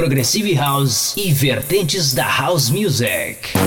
Progressive House e vertentes da House Music.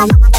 Bye.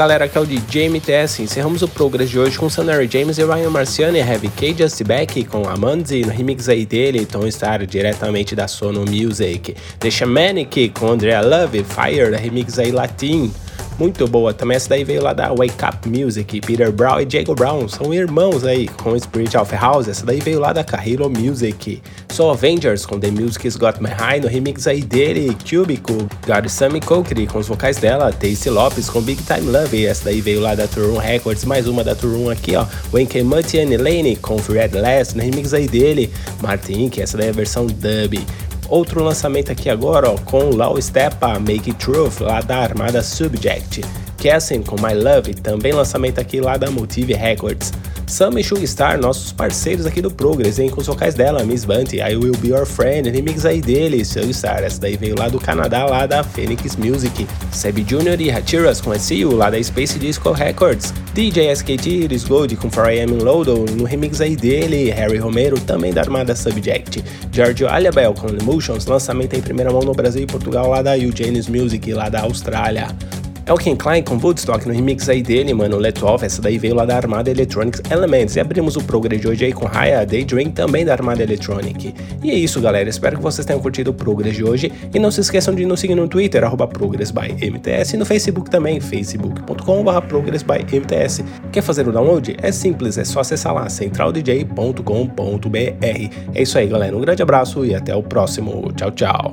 Galera, aqui é o DJ MTS. Encerramos o Progress de hoje com Sonary James e Ryan Marciano e Heavy K Just Back com Amanzi no remix aí dele, Tom Star diretamente da Sono Music. The Shamanic com Andrea Love, Fire, remix aí latim muito boa. Também essa daí veio lá da Wake Up Music. Peter Brown e Diego Brown são irmãos aí com Spirit of House. Essa daí veio lá da Carrillo Music. Soul Avengers com The Music's Got Me High no remix aí dele. Cubico, God Sammy Cokery com os vocais dela. Tasty Lopes com Big Time Love. Essa daí veio lá da Turum Records. Mais uma da Turum aqui, ó. Wayne Mutty and Lane com Red Last no remix aí dele. Martin, que essa daí é a versão dub. Outro lançamento aqui agora, ó, com Law Stepa, Make It Truth, lá da Armada Subject. Cassin com My Love, também lançamento aqui lá da Motive Records. Sam e Sugstar, nossos parceiros aqui do Progress, hein, com os vocais dela, Miss Bunty, I Will Be Your Friend, remix aí dele, Sugstar, essa daí veio lá do Canadá, lá da Phoenix Music. Seb Jr. e Hatiras com SEU, lá da Space Disco Records. DJ SKT Iris Gold com 4am in Lodo, no remix aí dele, Harry Romero, também da Armada Subject. Giorgio Aliabel com Emotions, lançamento em primeira mão no Brasil e Portugal, lá da Eugene's Music, lá da Austrália. Elkin Klein com Woodstock no remix aí dele, mano, Let Off, essa daí veio lá da Armada Electronics Elements. E abrimos o Progress de hoje aí com Raya Daydream, também da Armada Electronic. E é isso, galera, espero que vocês tenham curtido o Progress de hoje. E não se esqueçam de nos seguir no Twitter, arroba ProgressByMTS, e no Facebook também, facebook.com.br ProgressByMTS. Quer fazer o download? É simples, é só acessar lá, centraldj.com.br. É isso aí, galera, um grande abraço e até o próximo. Tchau, tchau.